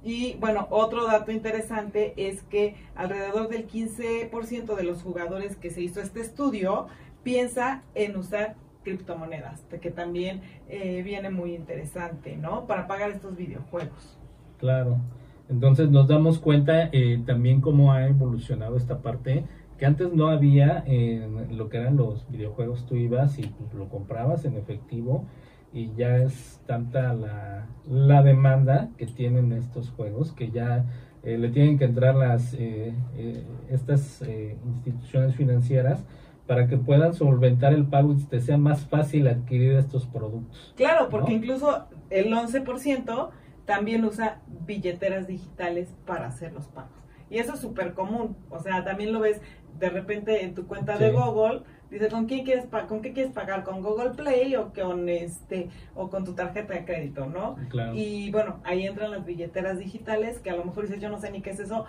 Y bueno, otro dato interesante es que alrededor del 15% de los jugadores que se hizo este estudio piensa en usar criptomonedas, que también eh, viene muy interesante, ¿no? Para pagar estos videojuegos. Claro. Entonces nos damos cuenta eh, también cómo ha evolucionado esta parte, que antes no había en lo que eran los videojuegos, tú ibas y lo comprabas en efectivo y ya es tanta la, la demanda que tienen estos juegos que ya eh, le tienen que entrar las eh, eh, estas eh, instituciones financieras para que puedan solventar el pago y te sea más fácil adquirir estos productos. Claro, porque ¿No? incluso el 11% también usa billeteras digitales para hacer los pagos. Y eso es súper común. O sea, también lo ves de repente en tu cuenta de. Google. Dice, ¿con quién quieres pa- con qué quieres pagar? ¿Con Google Play o con este o con tu tarjeta de crédito, no? Claro. Y bueno, ahí entran las billeteras digitales, que a lo mejor dices, yo no sé ni qué es eso.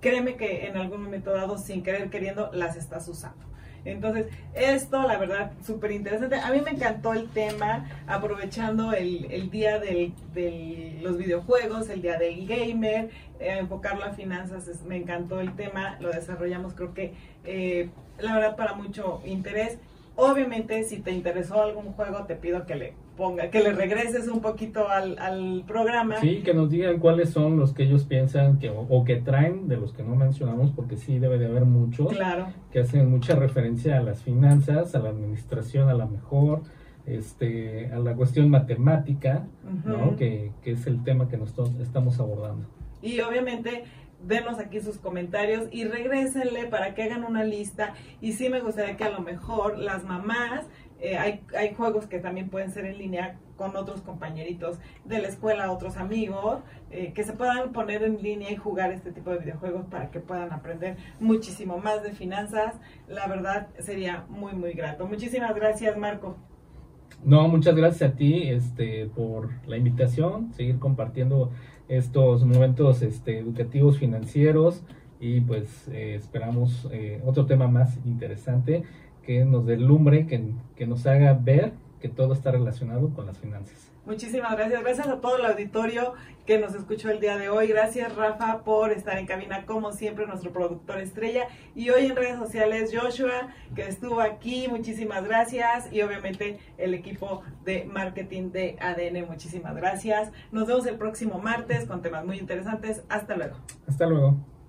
Créeme que en algún momento dado, sin querer queriendo, las estás usando. Entonces, esto, la verdad, súper interesante. A mí me encantó el tema, aprovechando el, el día del- de los videojuegos, el día del gamer, eh, enfocarlo a finanzas, es- me encantó el tema, lo desarrollamos, creo que, eh, la verdad, para mucho interés. Obviamente, si te interesó algún juego, te pido que le ponga, que le regreses un poquito al, al programa. Sí, que nos digan cuáles son los que ellos piensan que o, o que traen de los que no mencionamos, porque sí debe de haber muchos Claro. que hacen mucha referencia a las finanzas, a la administración, a la mejor, este, a la cuestión matemática, ¿no? Ujú. que, que es el tema que nosotros estamos abordando. Y obviamente denos aquí sus comentarios y regrésenle para que hagan una lista. Y sí me gustaría que a lo mejor las mamás, eh, hay, hay juegos que también pueden ser en línea con otros compañeritos de la escuela, otros amigos, eh, que se puedan poner en línea y jugar este tipo de videojuegos para que puedan aprender muchísimo más de finanzas. La verdad sería muy, muy grato. Muchísimas gracias, Marco. No, muchas gracias a ti este, por la invitación, seguir compartiendo estos momentos este, educativos financieros y pues eh, esperamos eh, otro tema más interesante que nos deslumbre, que, que nos haga ver que todo está relacionado con las finanzas. Muchísimas gracias. Gracias a todo el auditorio que nos escuchó el día de hoy. Gracias, Rafa, por estar en cabina, como siempre, nuestro productor estrella. Y hoy en redes sociales, Joshua, que estuvo aquí. Muchísimas gracias. Y obviamente el equipo de marketing de ADN. Muchísimas gracias. Nos vemos el próximo martes con temas muy interesantes. Hasta luego. Hasta luego.